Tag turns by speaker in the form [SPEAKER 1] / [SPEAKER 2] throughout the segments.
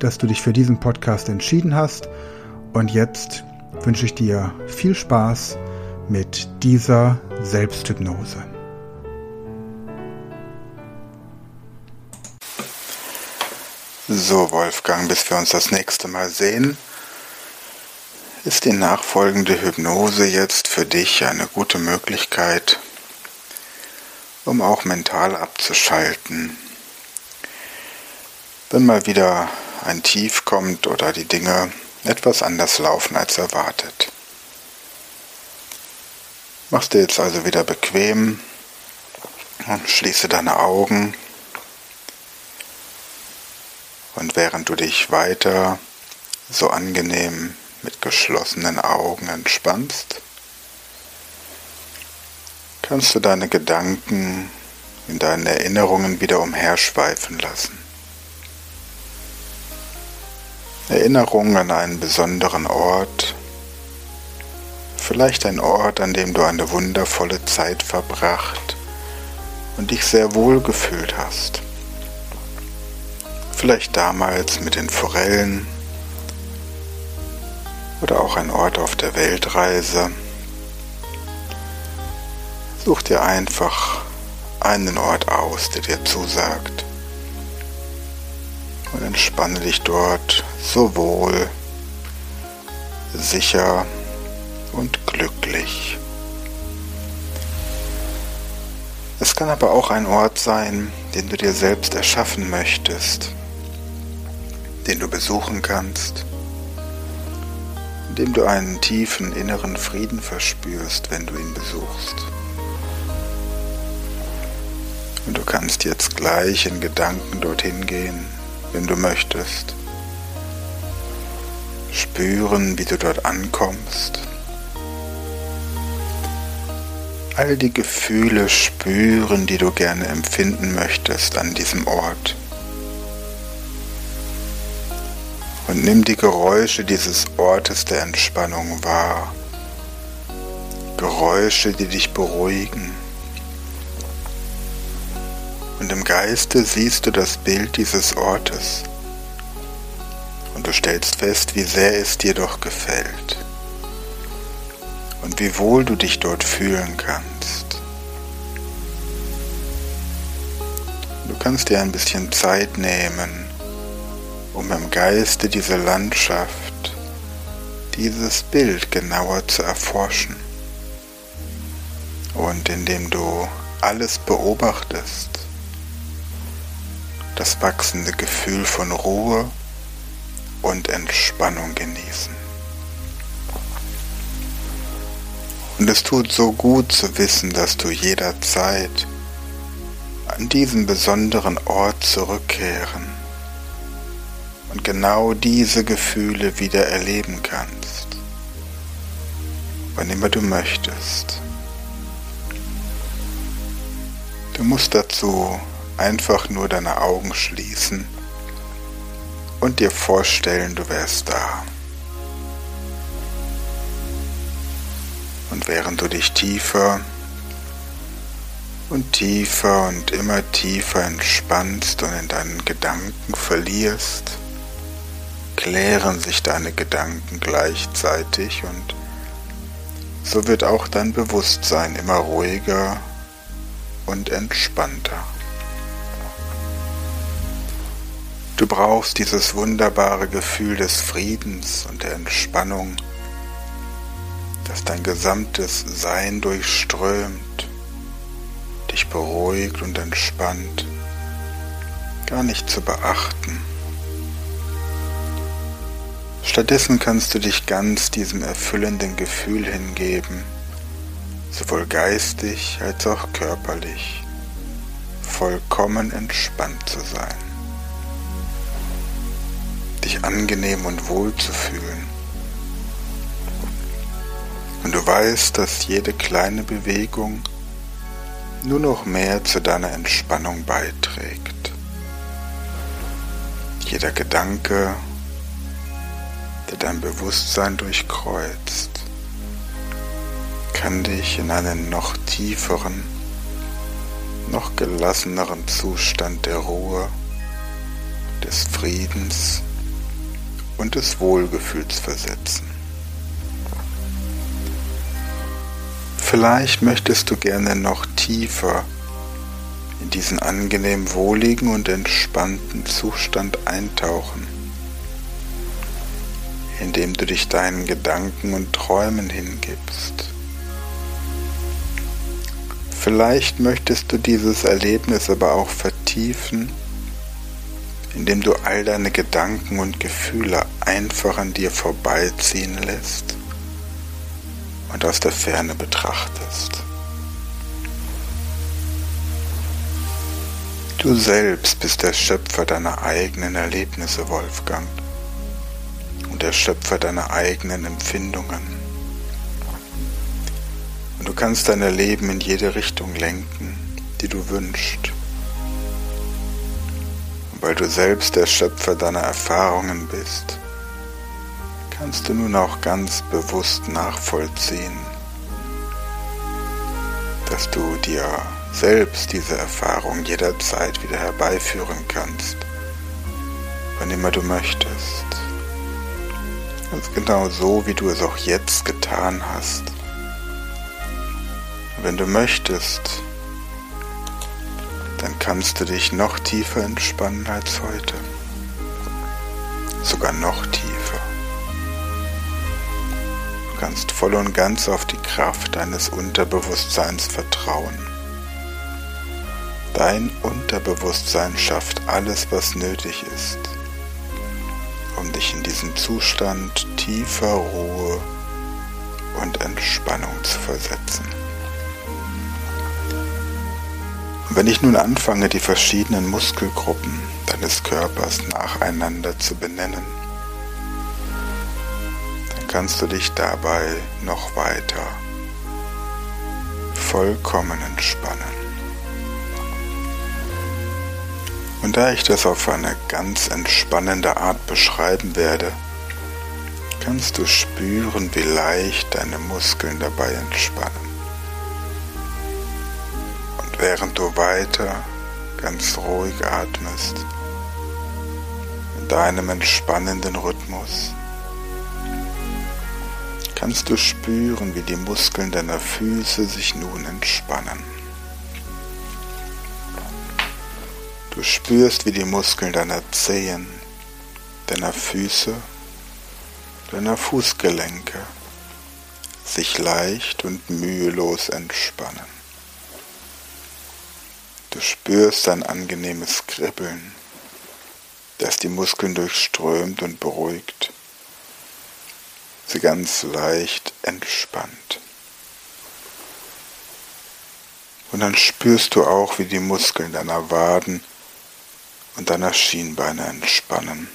[SPEAKER 1] dass du dich für diesen Podcast entschieden hast und jetzt wünsche ich dir viel Spaß mit dieser Selbsthypnose.
[SPEAKER 2] So, Wolfgang, bis wir uns das nächste Mal sehen, ist die nachfolgende Hypnose jetzt für dich eine gute Möglichkeit, um auch mental abzuschalten. Wenn mal wieder ein Tief kommt oder die Dinge etwas anders laufen als erwartet. Machst dir jetzt also wieder bequem und schließe deine Augen. Und während du dich weiter so angenehm mit geschlossenen Augen entspannst, kannst du deine Gedanken in deinen Erinnerungen wieder umherschweifen lassen. Erinnerung an einen besonderen Ort, vielleicht ein Ort, an dem du eine wundervolle Zeit verbracht und dich sehr wohl gefühlt hast. Vielleicht damals mit den Forellen oder auch ein Ort auf der Weltreise. Such dir einfach einen Ort aus, der dir zusagt und entspanne dich dort so wohl, sicher und glücklich. Es kann aber auch ein Ort sein, den du dir selbst erschaffen möchtest, den du besuchen kannst, in dem du einen tiefen inneren Frieden verspürst, wenn du ihn besuchst. Und du kannst jetzt gleich in Gedanken dorthin gehen wenn du möchtest. Spüren, wie du dort ankommst. All die Gefühle spüren, die du gerne empfinden möchtest an diesem Ort. Und nimm die Geräusche dieses Ortes der Entspannung wahr. Geräusche, die dich beruhigen. Und im Geiste siehst du das Bild dieses Ortes. Und du stellst fest, wie sehr es dir doch gefällt. Und wie wohl du dich dort fühlen kannst. Du kannst dir ein bisschen Zeit nehmen, um im Geiste diese Landschaft, dieses Bild genauer zu erforschen. Und indem du alles beobachtest, das wachsende Gefühl von Ruhe und Entspannung genießen. Und es tut so gut zu wissen, dass du jederzeit an diesen besonderen Ort zurückkehren und genau diese Gefühle wieder erleben kannst, wann immer du möchtest. Du musst dazu einfach nur deine Augen schließen und dir vorstellen, du wärst da. Und während du dich tiefer und tiefer und immer tiefer entspannst und in deinen Gedanken verlierst, klären sich deine Gedanken gleichzeitig und so wird auch dein Bewusstsein immer ruhiger und entspannter. Du brauchst dieses wunderbare Gefühl des Friedens und der Entspannung, das dein gesamtes Sein durchströmt, dich beruhigt und entspannt, gar nicht zu beachten. Stattdessen kannst du dich ganz diesem erfüllenden Gefühl hingeben, sowohl geistig als auch körperlich, vollkommen entspannt zu sein. Dich angenehm und wohl zu fühlen. Und du weißt, dass jede kleine Bewegung nur noch mehr zu deiner Entspannung beiträgt. Jeder Gedanke, der dein Bewusstsein durchkreuzt, kann dich in einen noch tieferen, noch gelasseneren Zustand der Ruhe, des Friedens und des Wohlgefühls versetzen. Vielleicht möchtest du gerne noch tiefer in diesen angenehm wohligen und entspannten Zustand eintauchen, indem du dich deinen Gedanken und Träumen hingibst. Vielleicht möchtest du dieses Erlebnis aber auch vertiefen, indem du all deine Gedanken und Gefühle einfach an dir vorbeiziehen lässt und aus der Ferne betrachtest. Du selbst bist der Schöpfer deiner eigenen Erlebnisse, Wolfgang, und der Schöpfer deiner eigenen Empfindungen. Und du kannst dein Leben in jede Richtung lenken, die du wünschst. Weil du selbst der Schöpfer deiner Erfahrungen bist, kannst du nun auch ganz bewusst nachvollziehen, dass du dir selbst diese Erfahrung jederzeit wieder herbeiführen kannst, wann immer du möchtest. Ganz genau so, wie du es auch jetzt getan hast. wenn du möchtest, dann kannst du dich noch tiefer entspannen als heute. Sogar noch tiefer. Du kannst voll und ganz auf die Kraft deines Unterbewusstseins vertrauen. Dein Unterbewusstsein schafft alles, was nötig ist, um dich in diesen Zustand tiefer Ruhe und Entspannung zu versetzen. Wenn ich nun anfange, die verschiedenen Muskelgruppen deines Körpers nacheinander zu benennen, kannst du dich dabei noch weiter vollkommen entspannen. Und da ich das auf eine ganz entspannende Art beschreiben werde, kannst du spüren, wie leicht deine Muskeln dabei entspannen. Während du weiter ganz ruhig atmest, in deinem entspannenden Rhythmus, kannst du spüren, wie die Muskeln deiner Füße sich nun entspannen. Du spürst, wie die Muskeln deiner Zehen, deiner Füße, deiner Fußgelenke sich leicht und mühelos entspannen. Du spürst ein angenehmes Kribbeln, das die Muskeln durchströmt und beruhigt sie ganz leicht entspannt. Und dann spürst du auch, wie die Muskeln deiner Waden und deiner Schienbeine entspannen,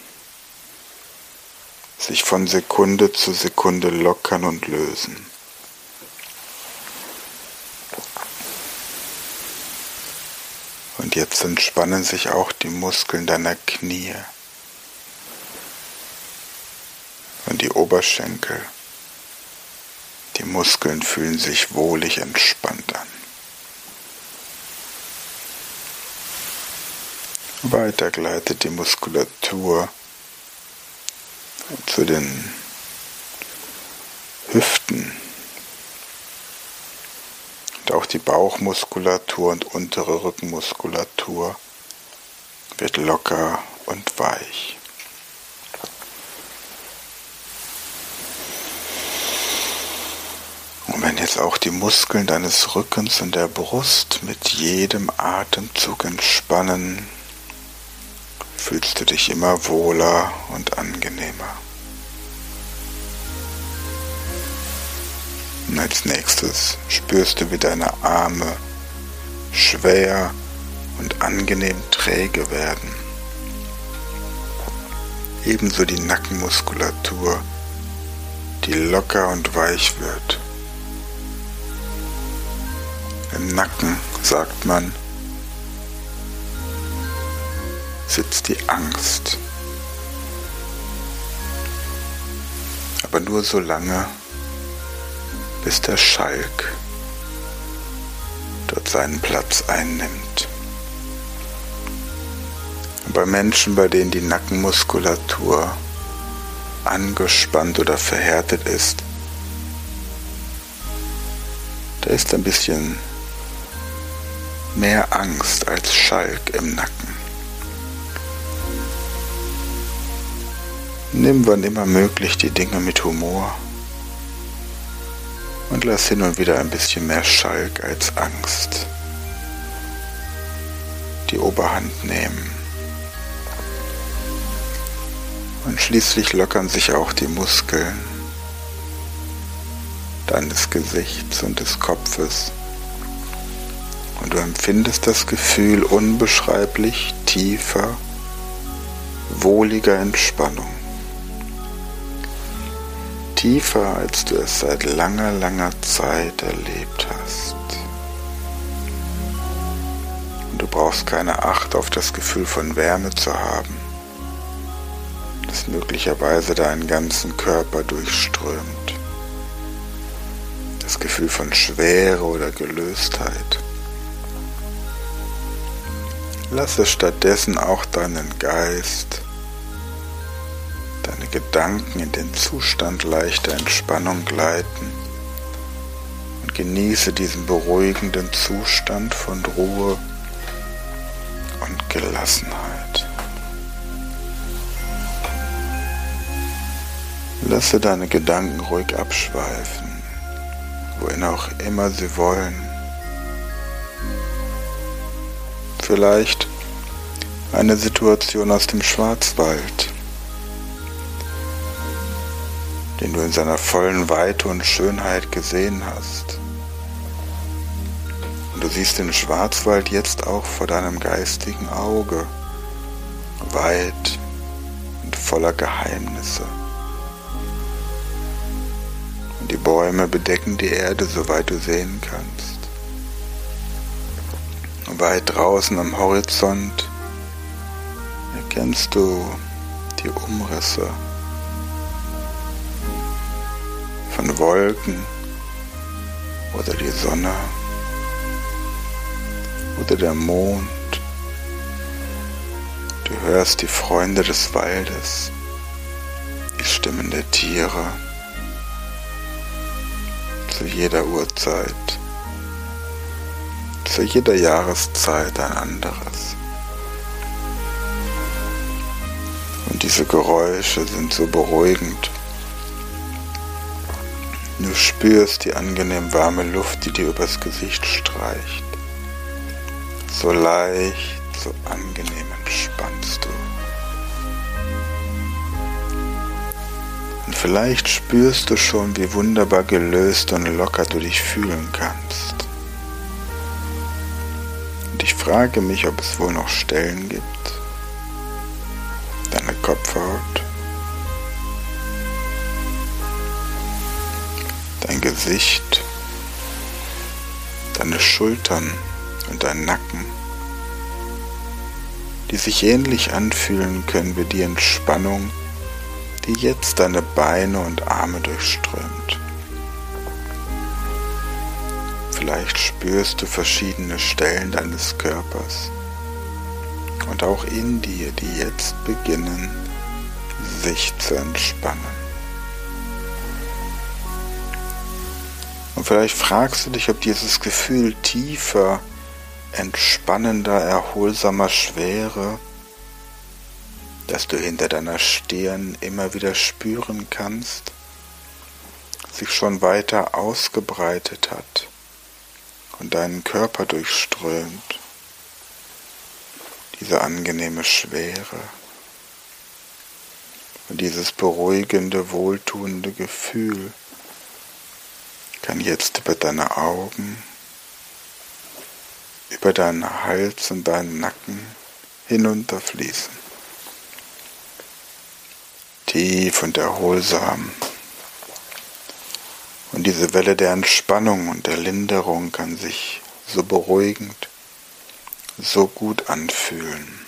[SPEAKER 2] sich von Sekunde zu Sekunde lockern und lösen. Und jetzt entspannen sich auch die Muskeln deiner Knie. und die Oberschenkel. Die Muskeln fühlen sich wohlig entspannt an. Weiter gleitet die Muskulatur zu den Hüften. Die Bauchmuskulatur und untere Rückenmuskulatur wird locker und weich. Und wenn jetzt auch die Muskeln deines Rückens und der Brust mit jedem Atemzug entspannen, fühlst du dich immer wohler und angenehmer. Und als nächstes spürst du, wie deine Arme schwer und angenehm träge werden. ebenso die Nackenmuskulatur, die locker und weich wird. Im Nacken, sagt man, sitzt die Angst. Aber nur so lange, bis der Schalk dort seinen Platz einnimmt. bei Menschen, bei denen die Nackenmuskulatur angespannt oder verhärtet ist, da ist ein bisschen mehr Angst als Schalk im Nacken. Nimm wann immer möglich die Dinge mit Humor und lass hin und wieder ein bisschen mehr Schalk als Angst die Oberhand nehmen. Und schließlich lockern sich auch die Muskeln deines Gesichts und des Kopfes. Und du empfindest das Gefühl unbeschreiblich tiefer, wohliger Entspannung tiefer, als du es seit langer, langer Zeit erlebt hast. Und du brauchst keine Acht auf das Gefühl von Wärme zu haben, das möglicherweise deinen ganzen Körper durchströmt. Das Gefühl von Schwere oder Gelöstheit. Lasse stattdessen auch deinen Geist deine Gedanken in den Zustand leichter Entspannung gleiten und genieße diesen beruhigenden Zustand von Ruhe und Gelassenheit. Lasse deine Gedanken ruhig abschweifen, wohin auch immer sie wollen. Vielleicht eine Situation aus dem Schwarzwald den du in seiner vollen Weite und Schönheit gesehen hast. Und du siehst den Schwarzwald jetzt auch vor deinem geistigen Auge, weit und voller Geheimnisse. Und die Bäume bedecken die Erde, soweit du sehen kannst. Und weit draußen am Horizont erkennst du die Umrisse Wolken oder die Sonne oder der Mond. Du hörst die Freunde des Waldes, die Stimmen der Tiere zu jeder Uhrzeit, zu jeder Jahreszeit ein anderes. Und diese Geräusche sind so beruhigend Du spürst die angenehm warme Luft, die dir übers Gesicht streicht. So leicht, so angenehm entspannst du. Und vielleicht spürst du schon, wie wunderbar gelöst und locker du dich fühlen kannst. Und ich frage mich, ob es wohl noch Stellen gibt, deine Kopfhaut, Gesicht, deine Schultern und dein Nacken, die sich ähnlich anfühlen können wie die Entspannung, die jetzt deine Beine und Arme durchströmt. Vielleicht spürst du verschiedene Stellen deines Körpers und auch in dir, die jetzt beginnen, sich zu entspannen. Und vielleicht fragst du dich, ob dieses Gefühl tiefer, entspannender, erholsamer Schwere, das du hinter deiner Stirn immer wieder spüren kannst, sich schon weiter ausgebreitet hat und deinen Körper durchströmt. Diese angenehme Schwere und dieses beruhigende, wohltuende Gefühl kann jetzt über deine Augen, über deinen Hals und deinen Nacken hinunterfließen. tief und erholsam. Und diese Welle der Entspannung und der Linderung kann sich so beruhigend, so gut anfühlen.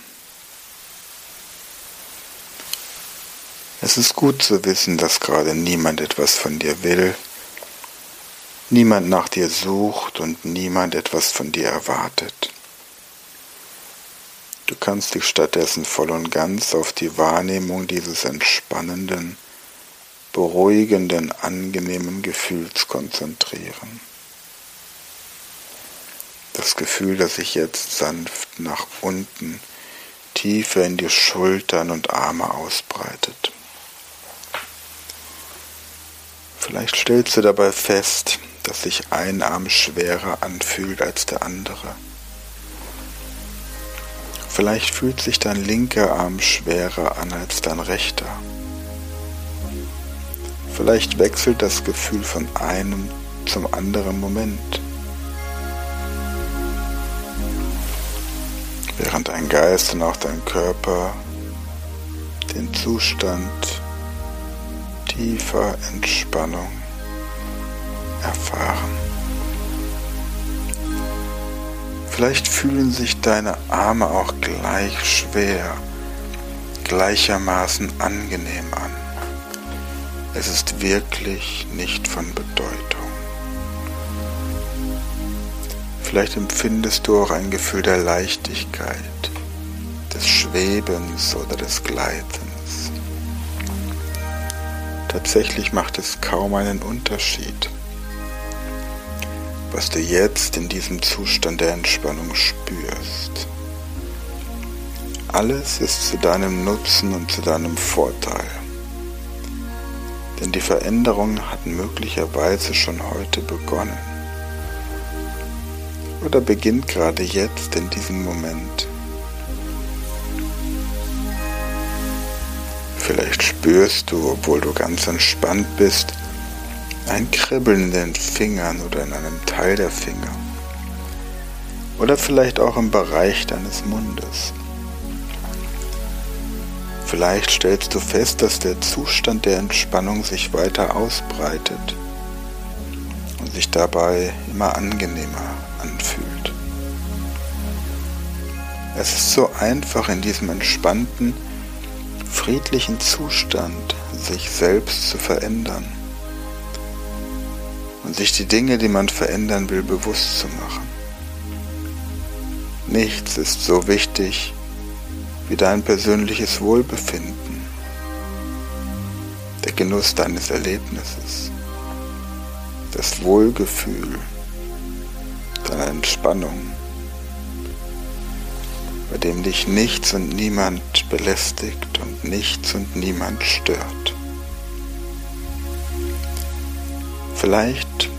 [SPEAKER 2] Es ist gut zu wissen, dass gerade niemand etwas von dir will, niemand nach dir sucht und niemand etwas von dir erwartet. Du kannst dich stattdessen voll und ganz auf die Wahrnehmung dieses entspannenden, beruhigenden, angenehmen Gefühls konzentrieren. Das Gefühl, das sich jetzt sanft nach unten, tiefer in die Schultern und Arme ausbreitet. Vielleicht stellst du dabei fest, dass sich ein Arm schwerer anfühlt als der andere. Vielleicht fühlt sich dein linker Arm schwerer an als dein rechter. Vielleicht wechselt das Gefühl von einem zum anderen Moment. Während dein Geist und auch dein Körper den Zustand tiefer Entspannung erfahren. Vielleicht fühlen sich deine Arme auch gleich schwer, gleichermaßen angenehm an. Es ist wirklich nicht von Bedeutung. Vielleicht empfindest du auch ein Gefühl der Leichtigkeit, des Schwebens oder des Gleitens. Tatsächlich macht es kaum einen Unterschied, was du jetzt in diesem Zustand der Entspannung spürst. Alles ist zu deinem Nutzen und zu deinem Vorteil. Denn die Veränderung hat möglicherweise schon heute begonnen. Oder beginnt gerade jetzt in diesem Moment. Vielleicht spürst du, obwohl du ganz entspannt bist, ein Kribbeln in den Fingern oder in einem Teil der Finger. Oder vielleicht auch im Bereich deines Mundes. Vielleicht stellst du fest, dass der Zustand der Entspannung sich weiter ausbreitet und sich dabei immer angenehmer anfühlt. Es ist so einfach in diesem entspannten, friedlichen Zustand sich selbst zu verändern und sich die Dinge, die man verändern will, bewusst zu machen. Nichts ist so wichtig wie dein persönliches Wohlbefinden, der Genuss deines Erlebnisses, das Wohlgefühl deiner Entspannung, bei dem dich nichts und niemand belästigt und nichts und niemand stört. Vielleicht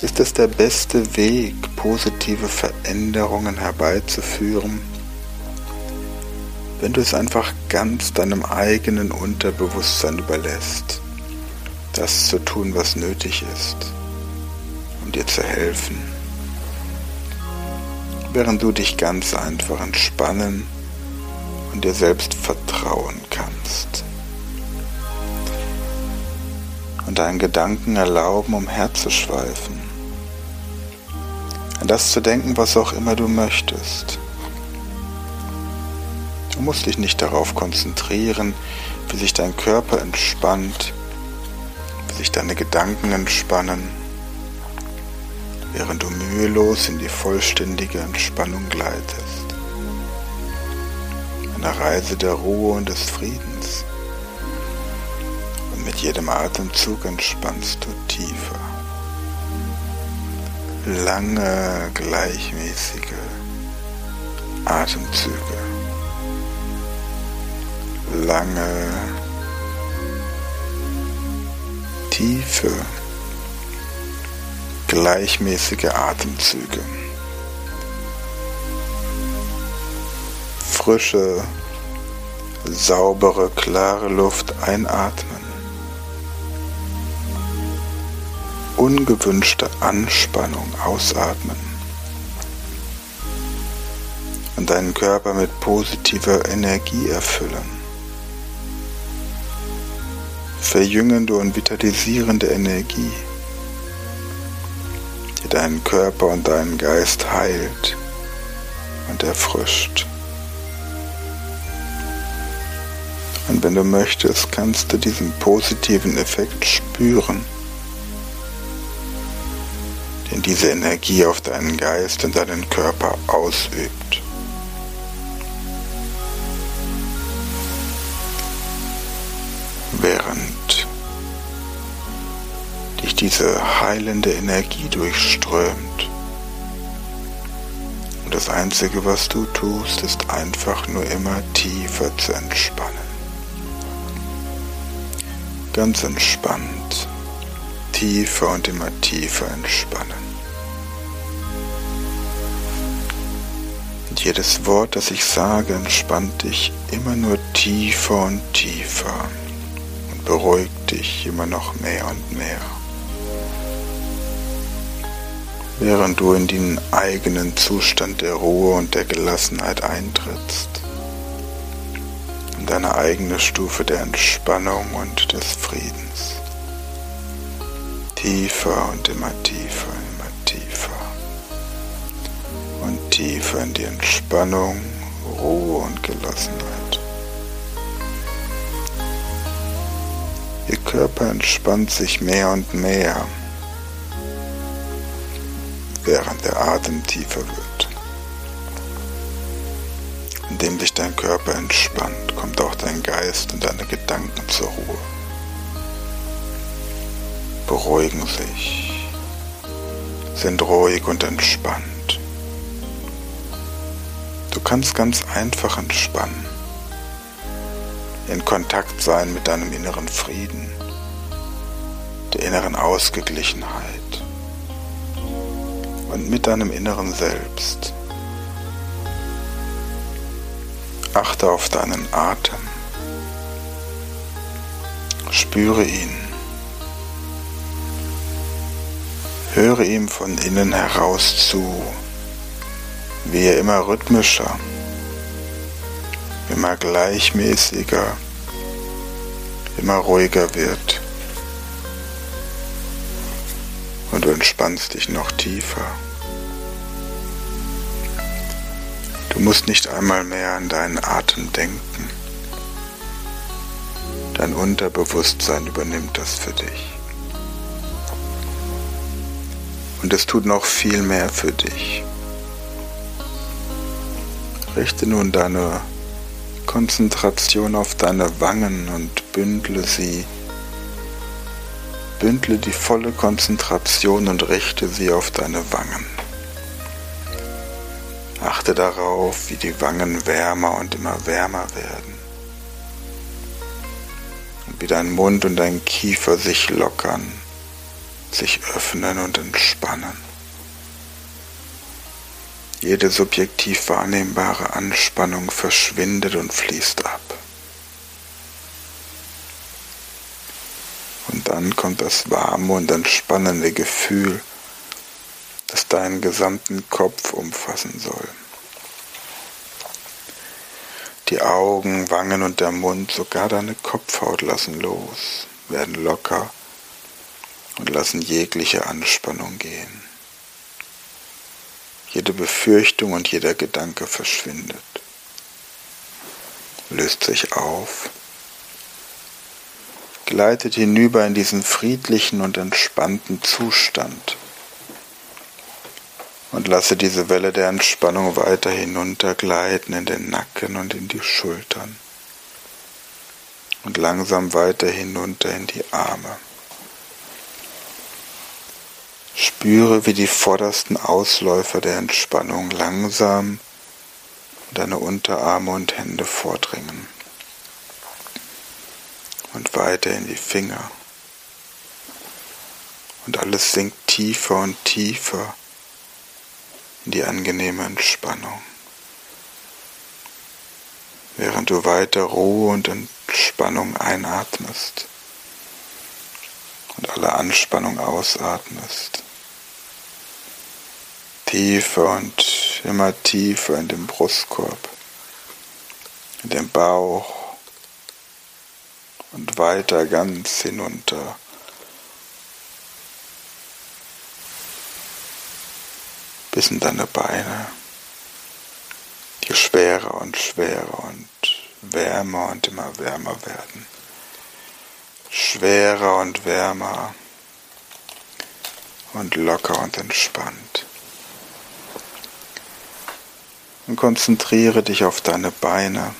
[SPEAKER 2] ist es der beste Weg, positive Veränderungen herbeizuführen, wenn du es einfach ganz deinem eigenen Unterbewusstsein überlässt, das zu tun, was nötig ist, um dir zu helfen, während du dich ganz einfach entspannen und dir selbst vertrauen kannst und deinen Gedanken erlauben, umherzuschweifen. An das zu denken, was auch immer du möchtest. Du musst dich nicht darauf konzentrieren, wie sich dein Körper entspannt, wie sich deine Gedanken entspannen, während du mühelos in die vollständige Entspannung gleitest. Eine Reise der Ruhe und des Friedens. Mit jedem Atemzug entspannst du tiefer. Lange, gleichmäßige Atemzüge. Lange, tiefe, gleichmäßige Atemzüge. Frische, saubere, klare Luft einatmen. Ungewünschte Anspannung ausatmen und deinen Körper mit positiver Energie erfüllen. verjüngende und vitalisierende Energie, die deinen Körper und deinen Geist heilt und erfrischt. Und wenn du möchtest, kannst du diesen positiven Effekt spüren, den diese Energie auf deinen Geist und deinen Körper ausübt. Während dich diese heilende Energie durchströmt. Und das Einzige, was du tust, ist einfach nur immer tiefer zu entspannen ganz entspannt, tiefer und immer tiefer entspannen. Und jedes Wort, das ich sage, entspannt dich immer nur tiefer und tiefer und beruhigt dich immer noch mehr und mehr. Während du in den eigenen Zustand der Ruhe und der Gelassenheit eintrittst in deine eigene Stufe der Entspannung und des Friedens. Tiefer und immer tiefer, immer tiefer. Und tiefer in die Entspannung, Ruhe und Gelassenheit. Ihr Körper entspannt sich mehr und mehr, während der Atem tiefer wird. Indem sich dein Körper entspannt, kommt auch dein Geist und deine Gedanken zur Ruhe. Beruhigen sich, sind ruhig und entspannt. Du kannst ganz einfach entspannen, in Kontakt sein mit deinem inneren Frieden, der inneren Ausgeglichenheit und mit deinem inneren Selbst. Achte auf deinen Atem. Spüre ihn. Höre ihm von innen heraus zu, wie er immer rhythmischer, immer gleichmäßiger, immer ruhiger wird. Und du entspannst dich noch tiefer. Du musst nicht einmal mehr an deinen Atem denken. Dein Unterbewusstsein übernimmt das für dich. Und es tut noch viel mehr für dich. Richte nun deine Konzentration auf deine Wangen und bündle sie. Bündle die volle Konzentration und richte sie auf deine Wangen. Achte darauf, wie die Wangen wärmer und immer wärmer werden. Und wie dein Mund und dein Kiefer sich lockern, sich öffnen und entspannen. Jede subjektiv wahrnehmbare Anspannung verschwindet und fließt ab. Und dann kommt das warme und entspannende Gefühl, das deinen gesamten Kopf umfassen soll. Die Augen, Wangen und der Mund, sogar deine Kopfhaut lassen los, werden locker und lassen jegliche Anspannung gehen. Jede Befürchtung und jeder Gedanke verschwindet, löst sich auf, gleitet hinüber in diesen friedlichen und entspannten Zustand und lasse diese Welle der Entspannung weiter hinuntergleiten in den Nacken und in die Schultern und langsam weiter hinunter in die Arme. Spüre, wie die vordersten Ausläufer der Entspannung langsam in deine Unterarme und Hände vordringen und weiter in die Finger. Und alles sinkt tiefer und tiefer in die angenehme Entspannung. Während du weiter Ruhe und Entspannung einatmest und alle Anspannung ausatmest. Tiefer und immer tiefer in den Brustkorb, in den Bauch und weiter ganz hinunter. Bis in deine Beine, die schwerer und schwerer und wärmer und immer wärmer werden. Schwerer und wärmer und locker und entspannt. Und konzentriere dich auf deine Beine.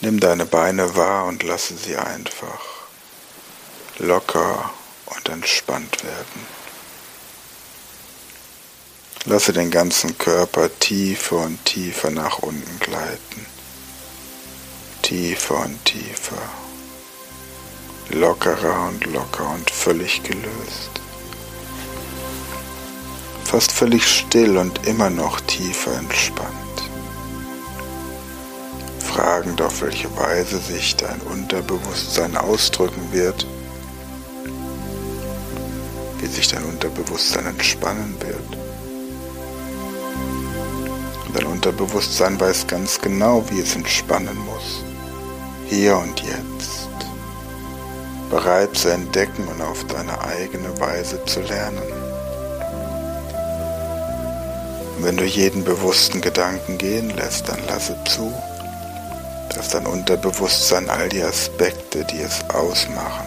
[SPEAKER 2] Nimm deine Beine wahr und lasse sie einfach locker und entspannt werden. Lasse den ganzen Körper tiefer und tiefer nach unten gleiten. Tiefer und tiefer. Lockerer und locker und völlig gelöst. Fast völlig still und immer noch tiefer entspannt fragend, auf welche Weise sich dein Unterbewusstsein ausdrücken wird, wie sich dein Unterbewusstsein entspannen wird. dein Unterbewusstsein weiß ganz genau, wie es entspannen muss, hier und jetzt, bereit zu entdecken und auf deine eigene Weise zu lernen. Und wenn du jeden bewussten Gedanken gehen lässt, dann lasse zu, dass dein Unterbewusstsein all die Aspekte, die es ausmachen,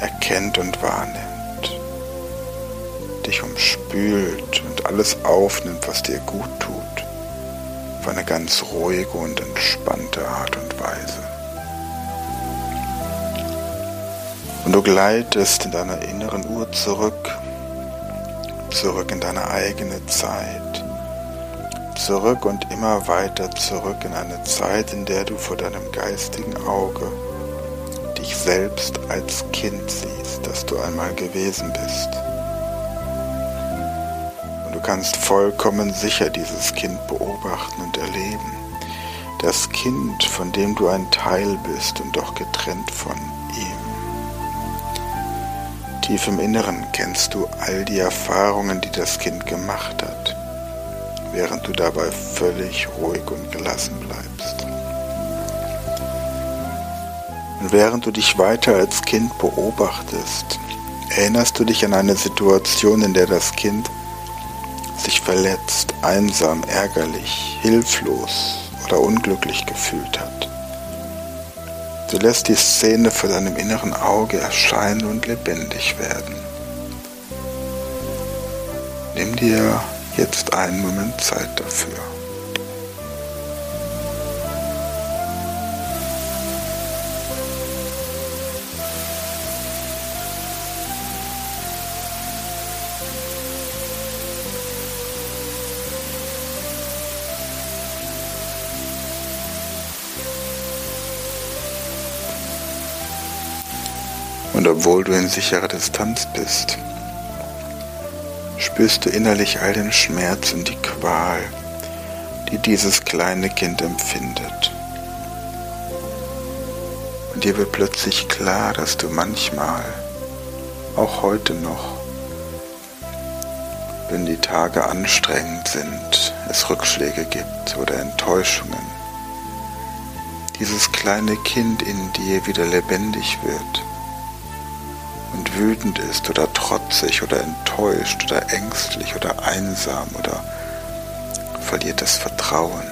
[SPEAKER 2] erkennt und wahrnimmt, dich umspült und alles aufnimmt, was dir gut tut, auf eine ganz ruhige und entspannte Art und Weise. Und du gleitest in deiner inneren Uhr zurück, zurück in deine eigene Zeit, zurück und immer weiter zurück in eine Zeit, in der du vor deinem geistigen Auge dich selbst als Kind siehst, das du einmal gewesen bist. Und du kannst vollkommen sicher dieses Kind beobachten und erleben. Das Kind, von dem du ein Teil bist und doch getrennt von. Tief im Inneren kennst du all die Erfahrungen, die das Kind gemacht hat während du dabei völlig ruhig und gelassen bleibst. Und während du dich weiter als Kind beobachtest, erinnerst du dich an eine Situation, in der das Kind sich verletzt, einsam, ärgerlich, hilflos oder unglücklich gefühlt hat. Du lässt die Szene vor deinem inneren Auge erscheinen und lebendig werden. Nimm dir jetzt einen Moment Zeit dafür. Obwohl du in sicherer Distanz bist, spürst du innerlich all den Schmerz und die Qual, die dieses kleine Kind empfindet. Und dir wird plötzlich klar, dass du manchmal, auch heute noch, wenn die Tage anstrengend sind, es Rückschläge gibt oder Enttäuschungen, dieses kleine Kind in dir wieder lebendig wird wütend ist oder trotzig oder enttäuscht oder ängstlich oder einsam oder verliert das Vertrauen.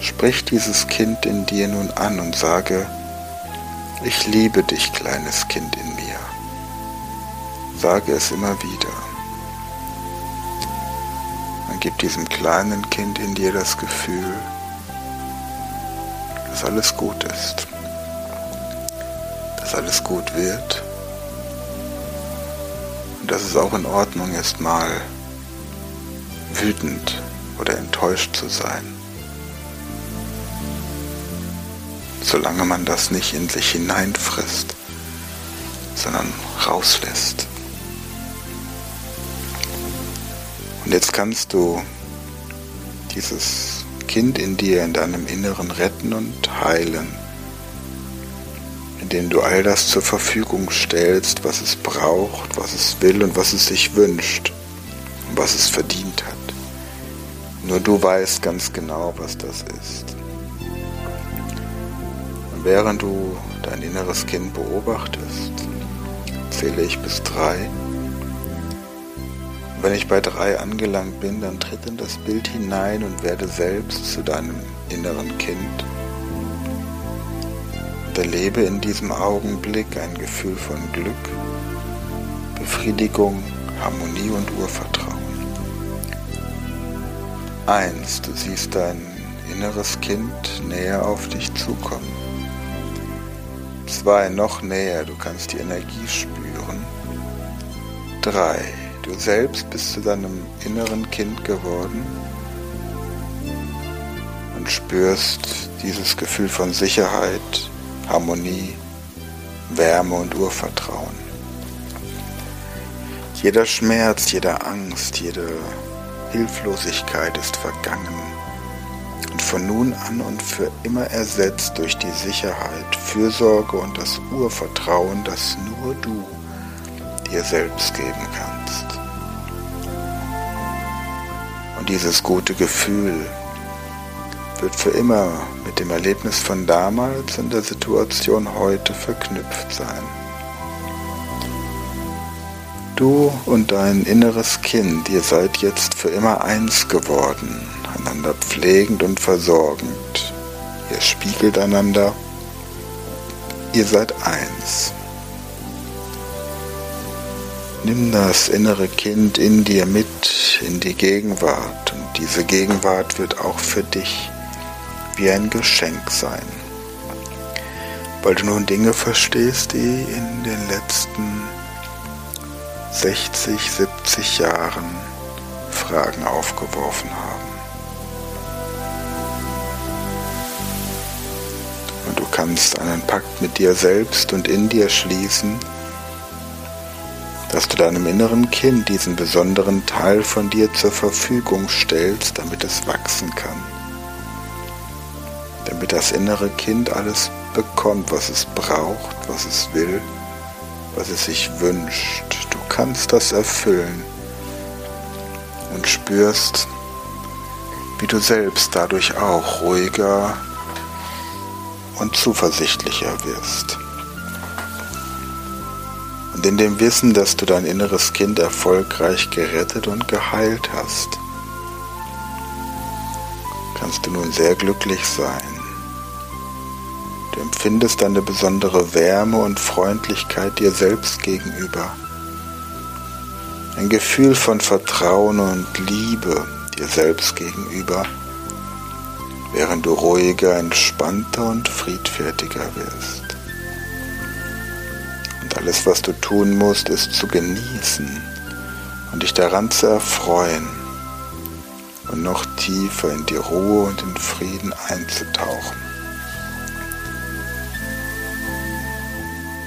[SPEAKER 2] Sprich dieses Kind in dir nun an und sage, ich liebe dich, kleines Kind in mir. Sage es immer wieder. Man gibt diesem kleinen Kind in dir das Gefühl, dass alles gut ist alles gut wird und dass es auch in Ordnung ist, mal wütend oder enttäuscht zu sein. Solange man das nicht in sich hineinfrisst, sondern rauslässt. Und jetzt kannst du dieses Kind in dir, in deinem Inneren retten und heilen indem du all das zur Verfügung stellst, was es braucht, was es will und was es sich wünscht und was es verdient hat. Nur du weißt ganz genau, was das ist. Und während du dein inneres Kind beobachtest, zähle ich bis drei. Wenn ich bei drei angelangt bin, dann tritt in das Bild hinein und werde selbst zu deinem inneren Kind. Erlebe in diesem Augenblick ein Gefühl von Glück, Befriedigung, Harmonie und Urvertrauen. Eins, du siehst dein inneres Kind näher auf dich zukommen. Zwei, noch näher, du kannst die Energie spüren. Drei, du selbst bist zu deinem inneren Kind geworden und spürst dieses Gefühl von Sicherheit, Harmonie, Wärme und Urvertrauen. Jeder Schmerz, jede Angst, jede Hilflosigkeit ist vergangen und von nun an und für immer ersetzt durch die Sicherheit, Fürsorge und das Urvertrauen, das nur du dir selbst geben kannst. Und dieses gute Gefühl wird für immer mit dem Erlebnis von damals und der Situation heute verknüpft sein. Du und dein inneres Kind, ihr seid jetzt für immer eins geworden, einander pflegend und versorgend. Ihr spiegelt einander, ihr seid eins. Nimm das innere Kind in dir mit in die Gegenwart und diese Gegenwart wird auch für dich wie ein Geschenk sein, weil du nun Dinge verstehst, die in den letzten 60, 70 Jahren Fragen aufgeworfen haben. Und du kannst einen Pakt mit dir selbst und in dir schließen, dass du deinem inneren Kind diesen besonderen Teil von dir zur Verfügung stellst, damit es wachsen kann. Damit das innere Kind alles bekommt, was es braucht, was es will, was es sich wünscht kannst das erfüllen und spürst, wie du selbst dadurch auch ruhiger und zuversichtlicher wirst. Und in dem Wissen, dass du dein inneres Kind erfolgreich gerettet und geheilt hast, kannst du nun sehr glücklich sein. Empfindest eine besondere Wärme und Freundlichkeit dir selbst gegenüber ein Gefühl von Vertrauen und Liebe dir selbst gegenüber, während du ruhiger, entspannter und friedfertiger wirst. Und alles, was du tun musst, ist zu genießen und dich daran zu erfreuen und noch tiefer in die Ruhe und den Frieden einzutauchen.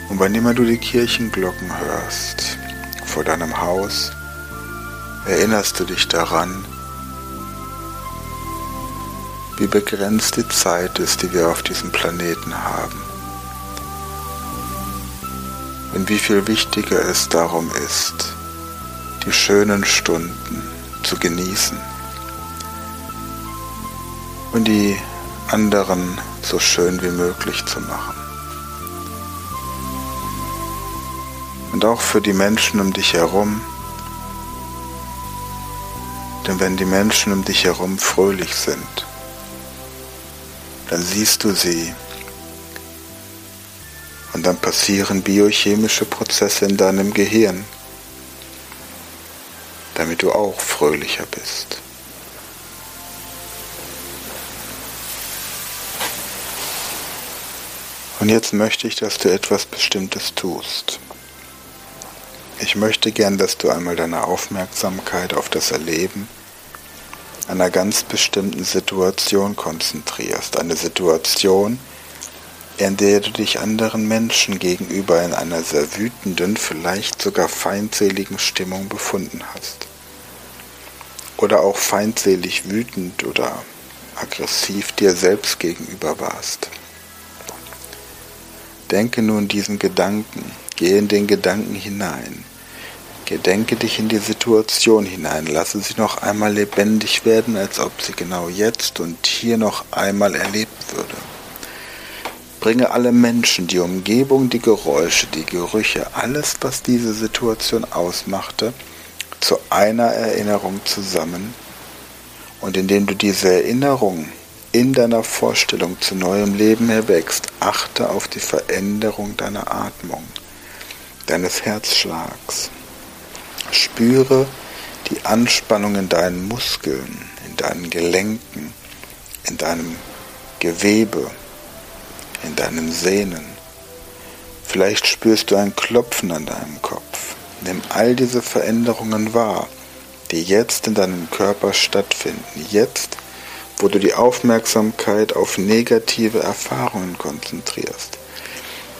[SPEAKER 2] Und wann immer du die Kirchenglocken hörst, vor deinem Haus, erinnerst du dich daran, wie begrenzt die Zeit ist, die wir auf diesem Planeten haben. Und wie viel wichtiger es darum ist, die schönen Stunden zu genießen und die anderen so schön wie möglich zu machen. Und auch für die Menschen um dich herum. Denn wenn die Menschen um dich herum fröhlich sind, dann siehst du sie und dann passieren biochemische Prozesse in deinem Gehirn, damit du auch fröhlicher bist. Und jetzt möchte ich, dass du etwas Bestimmtes tust. Ich möchte gern, dass du einmal deine Aufmerksamkeit auf das Erleben einer ganz bestimmten Situation konzentrierst. Eine Situation, in der du dich anderen Menschen gegenüber in einer sehr wütenden, vielleicht sogar feindseligen Stimmung befunden hast. Oder auch feindselig wütend oder aggressiv dir selbst gegenüber warst. Denke nun diesen Gedanken, geh in den Gedanken hinein Gedenke dich in die Situation hinein, lasse sie noch einmal lebendig werden, als ob sie genau jetzt und hier noch einmal erlebt würde. Bringe alle Menschen, die Umgebung, die Geräusche, die Gerüche, alles, was diese Situation ausmachte, zu einer Erinnerung zusammen. Und indem du diese Erinnerung in deiner Vorstellung zu neuem Leben erwächst, achte auf die Veränderung deiner Atmung, deines Herzschlags. Spüre die Anspannung in deinen Muskeln, in deinen Gelenken, in deinem Gewebe, in deinen Sehnen. Vielleicht spürst du ein Klopfen an deinem Kopf. Nimm all diese Veränderungen wahr, die jetzt in deinem Körper stattfinden. Jetzt, wo du die Aufmerksamkeit auf negative Erfahrungen konzentrierst.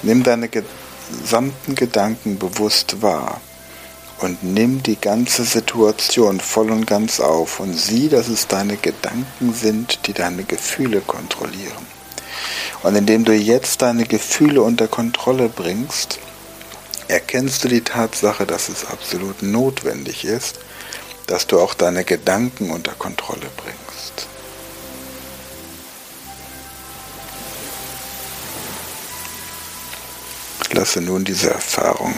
[SPEAKER 2] Nimm deine gesamten Gedanken bewusst wahr und nimm die ganze Situation voll und ganz auf und sieh, dass es deine Gedanken sind, die deine Gefühle kontrollieren. Und indem du jetzt deine Gefühle unter Kontrolle bringst, erkennst du die Tatsache, dass es absolut notwendig ist, dass du auch deine Gedanken unter Kontrolle bringst. Lasse nun diese Erfahrung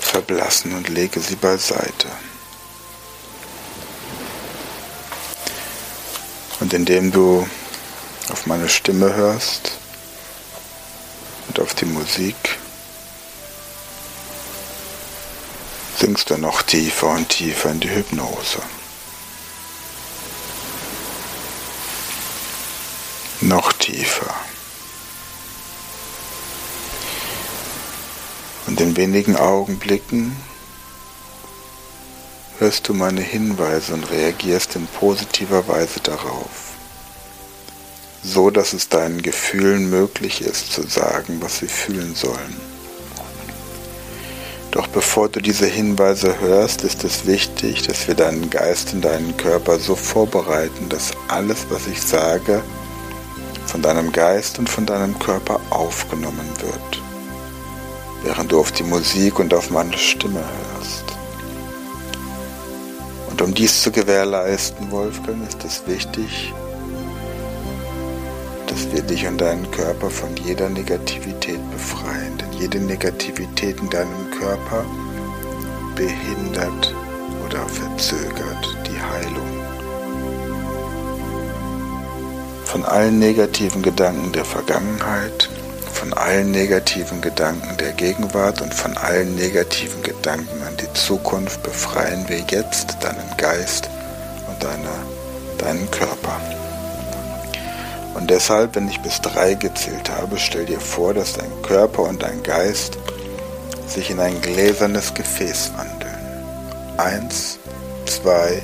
[SPEAKER 2] verblassen und lege sie beiseite. Und indem du auf meine Stimme hörst und auf die Musik, sinkst du noch tiefer und tiefer in die Hypnose. Noch tiefer. In wenigen Augenblicken hörst du meine Hinweise und reagierst in positiver Weise darauf so dass es deinen Gefühlen möglich ist zu sagen, was sie fühlen sollen. Doch bevor du diese Hinweise hörst, ist es wichtig, dass wir deinen Geist und deinen Körper so vorbereiten, dass alles, was ich sage, von deinem Geist und von deinem Körper aufgenommen wird, während du auf die Musik und auf meine Stimme hörst. Und um dies zu gewährleisten, Wolfgang, ist es wichtig, dass wir dich und deinen Körper von jeder Negativität befreien. Denn jede Negativität in deinem Körper behindert oder verzögert die Heilung. Von allen negativen Gedanken der Vergangenheit, von allen negativen Gedanken der Gegenwart und von allen negativen Gedanken an die Zukunft befreien wir jetzt deinen Geist und deine, deinen Körper. Und deshalb, wenn ich bis drei gezählt habe, stell dir vor, dass dein Körper und dein Geist sich in ein gläsernes Gefäß wandeln. Eins, zwei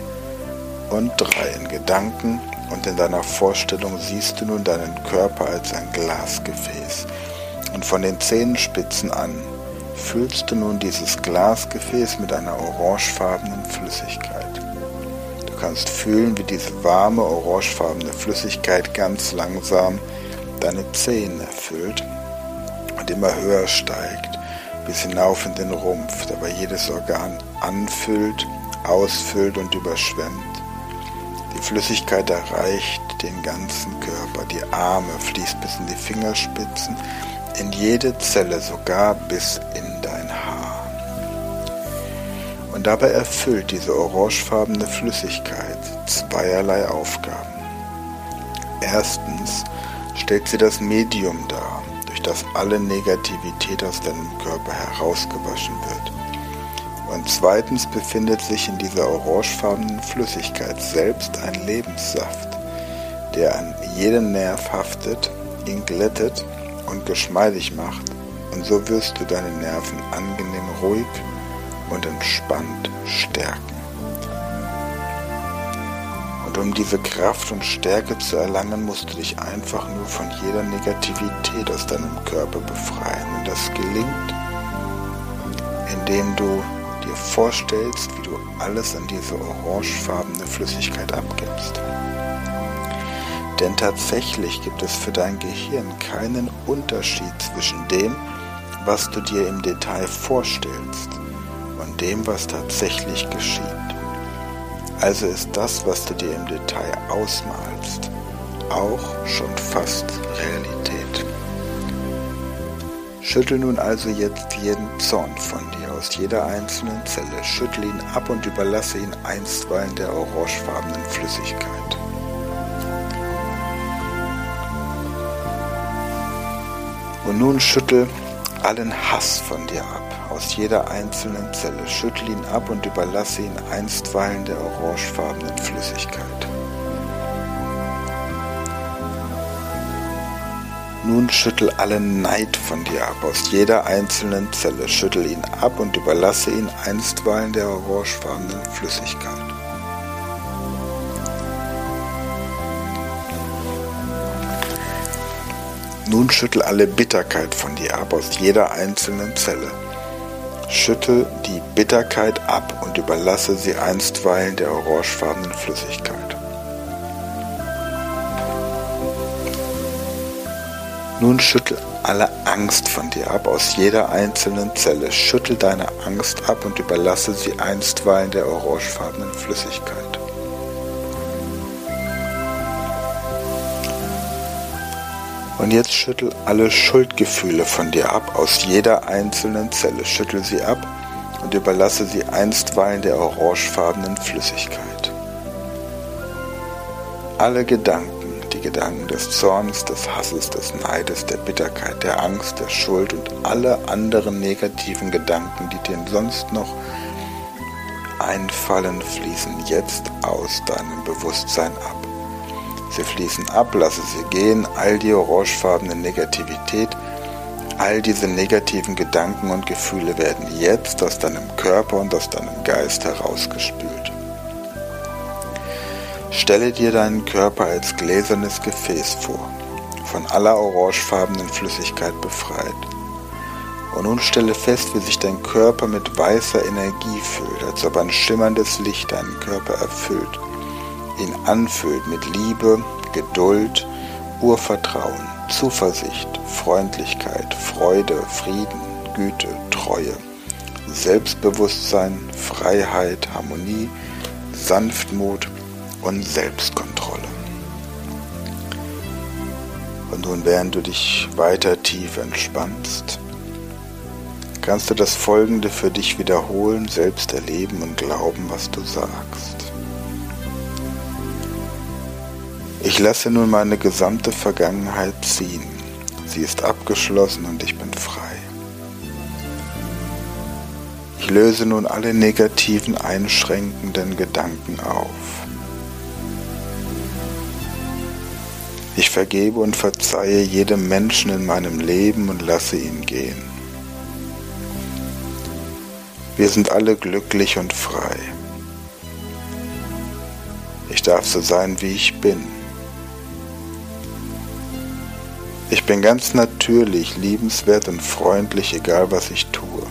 [SPEAKER 2] und drei in Gedanken und in deiner Vorstellung siehst du nun deinen Körper als ein Glasgefäß. Und von den Zehenspitzen an füllst du nun dieses Glasgefäß mit einer orangefarbenen Flüssigkeit kannst fühlen, wie diese warme, orangefarbene Flüssigkeit ganz langsam deine Zehen erfüllt und immer höher steigt, bis hinauf in den Rumpf, dabei jedes Organ anfüllt, ausfüllt und überschwemmt. Flüssigkeit erreicht den ganzen Körper, die Arme fließt bis in die Fingerspitzen, in jede Zelle, sogar bis in dein Haar. Und dabei erfüllt diese orangefarbene Flüssigkeit zweierlei Aufgaben. Erstens stellt sie das Medium dar, durch das alle Negativität aus deinem Körper herausgewaschen wird. Und zweitens befindet sich in dieser orangefarbenen Flüssigkeit selbst ein Lebenssaft, der an jeden Nerv haftet, ihn glättet und geschmeidig macht, und so wirst du deine Nerven angenehm ruhig und entspannt stärken. Und um diese Kraft und Stärke zu erlangen, musst du dich einfach nur von jeder Negativität aus deinem Körper befreien. Und das gelingt, indem du dir vorstellst, wie du alles an diese orangefarbene Flüssigkeit abgibst. Denn tatsächlich gibt es für dein Gehirn keinen Unterschied zwischen dem, was du dir im Detail vorstellst dem, was tatsächlich geschieht. Also ist das, was du dir im Detail ausmalst, auch schon fast Realität. Schüttel nun also jetzt jeden Zorn von dir aus jeder einzelnen Zelle, schüttel ihn ab und überlasse ihn einstweilen der orangefarbenen Flüssigkeit. Und nun schüttel allen Hass von dir ab, aus jeder einzelnen Zelle, schüttel ihn ab und überlasse ihn einstweilen der orangefarbenen Flüssigkeit. Nun schüttel allen Neid von dir ab, aus jeder einzelnen Zelle. Schüttel ihn ab und überlasse ihn einstweilen der orangefarbenen Flüssigkeit. Nun schüttel alle Bitterkeit von dir ab, aus jeder einzelnen Zelle. Schüttel die Bitterkeit ab und überlasse sie einstweilen der orangefarbenen Flüssigkeit. Nun schüttel alle Angst von dir ab, aus jeder einzelnen Zelle. Schüttel deine Angst ab und überlasse sie einstweilen der orangefarbenen Flüssigkeit. Und jetzt schüttel alle Schuldgefühle von dir ab, aus jeder einzelnen Zelle. Schüttel sie ab und überlasse sie einstweilen der orangefarbenen Flüssigkeit. Alle Gedanken Gedanken des Zorns, des Hasses, des Neides, der Bitterkeit, der Angst, der Schuld und alle anderen negativen Gedanken, die dir sonst noch einfallen, fließen jetzt aus deinem Bewusstsein ab. Sie fließen ab, lasse sie gehen, all die orangefarbene Negativität, all diese negativen Gedanken und Gefühle werden jetzt aus deinem Körper und aus deinem Geist herausgespült. Stelle dir deinen Körper als gläsernes Gefäß vor, von aller orangefarbenen Flüssigkeit befreit. Und nun stelle fest, wie sich dein Körper mit weißer Energie füllt, als ob ein schimmerndes Licht deinen Körper erfüllt, ihn anfüllt mit Liebe, Geduld, Urvertrauen, Zuversicht, Freundlichkeit, Freude, Frieden, Güte, Treue, Selbstbewusstsein, Freiheit, Harmonie, Sanftmut, und Selbstkontrolle. Und nun, während du dich weiter tief entspannst, kannst du das Folgende für dich wiederholen, selbst erleben und glauben, was du sagst. Ich lasse nun meine gesamte Vergangenheit ziehen. Sie ist abgeschlossen und ich bin frei. Ich löse nun alle negativen, einschränkenden Gedanken auf. Ich vergebe und verzeihe jedem Menschen in meinem Leben und lasse ihn gehen. Wir sind alle glücklich und frei. Ich darf so sein, wie ich bin. Ich bin ganz natürlich, liebenswert und freundlich, egal was ich tue.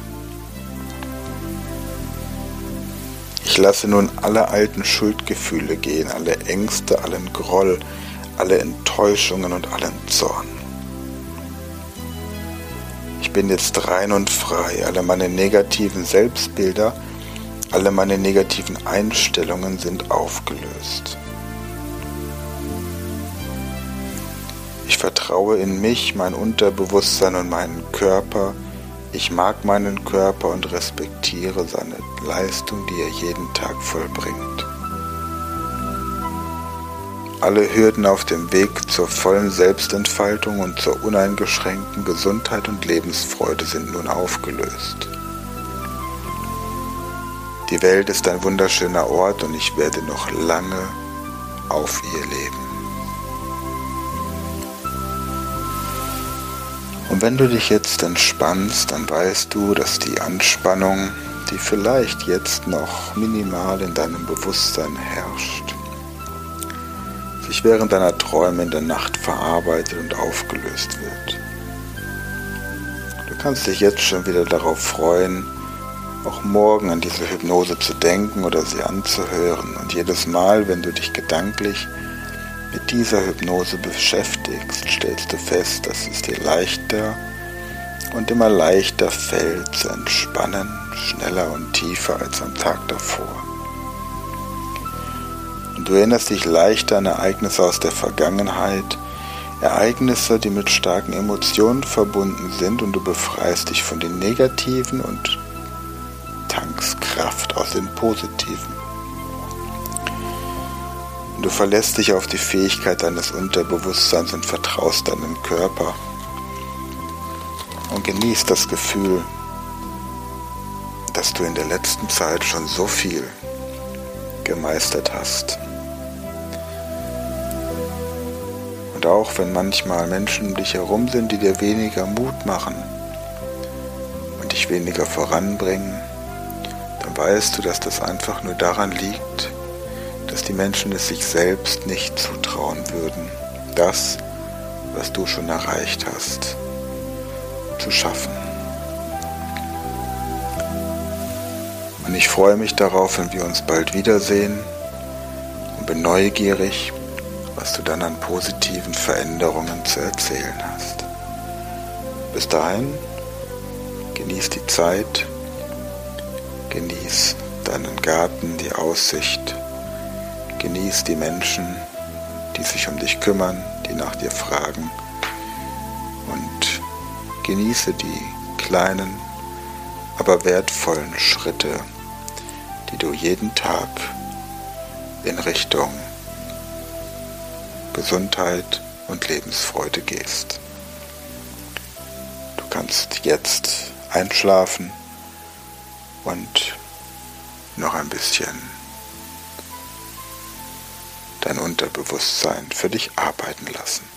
[SPEAKER 2] Ich lasse nun alle alten Schuldgefühle gehen, alle Ängste, allen Groll, alle Enttäuschungen und allen Zorn. Ich bin jetzt rein und frei. Alle meine negativen Selbstbilder, alle meine negativen Einstellungen sind aufgelöst. Ich vertraue in mich, mein Unterbewusstsein und meinen Körper. Ich mag meinen Körper und respektiere seine Leistung, die er jeden Tag vollbringt. Alle Hürden auf dem Weg zur vollen Selbstentfaltung und zur uneingeschränkten Gesundheit und Lebensfreude sind nun aufgelöst. Die Welt ist ein wunderschöner Ort und ich werde noch lange auf ihr leben. Und wenn du dich jetzt entspannst, dann weißt du, dass die Anspannung, die vielleicht jetzt noch minimal in deinem Bewusstsein herrscht, während deiner Träume in der Nacht verarbeitet und aufgelöst wird. Du kannst dich jetzt schon wieder darauf freuen, auch morgen an diese Hypnose zu denken oder sie anzuhören. Und jedes Mal, wenn du dich gedanklich mit dieser Hypnose beschäftigst, stellst du fest, dass es dir leichter und immer leichter fällt zu entspannen, schneller und tiefer als am Tag davor. Du erinnerst dich leichter an Ereignisse aus der Vergangenheit, Ereignisse, die mit starken Emotionen verbunden sind und du befreist dich von den negativen und tankst Kraft aus den positiven. Du verlässt dich auf die Fähigkeit deines Unterbewusstseins und vertraust deinem Körper und genießt das Gefühl, dass du in der letzten Zeit schon so viel gemeistert hast. Und auch wenn manchmal Menschen um dich herum sind, die dir weniger Mut machen und dich weniger voranbringen, dann weißt du, dass das einfach nur daran liegt, dass die Menschen es sich selbst nicht zutrauen würden, das, was du schon erreicht hast, zu schaffen. Und ich freue mich darauf, wenn wir uns bald wiedersehen und bin neugierig, was du dann an positiven Veränderungen zu erzählen hast. Bis dahin, genieß die Zeit, genieß deinen Garten, die Aussicht, genieß die Menschen, die sich um dich kümmern, die nach dir fragen und genieße die kleinen, aber wertvollen Schritte, die du jeden Tag in Richtung Gesundheit und Lebensfreude gehst. Du kannst jetzt einschlafen und noch ein bisschen dein Unterbewusstsein für dich arbeiten lassen.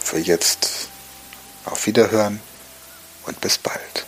[SPEAKER 2] Für jetzt auf Wiederhören und bis bald.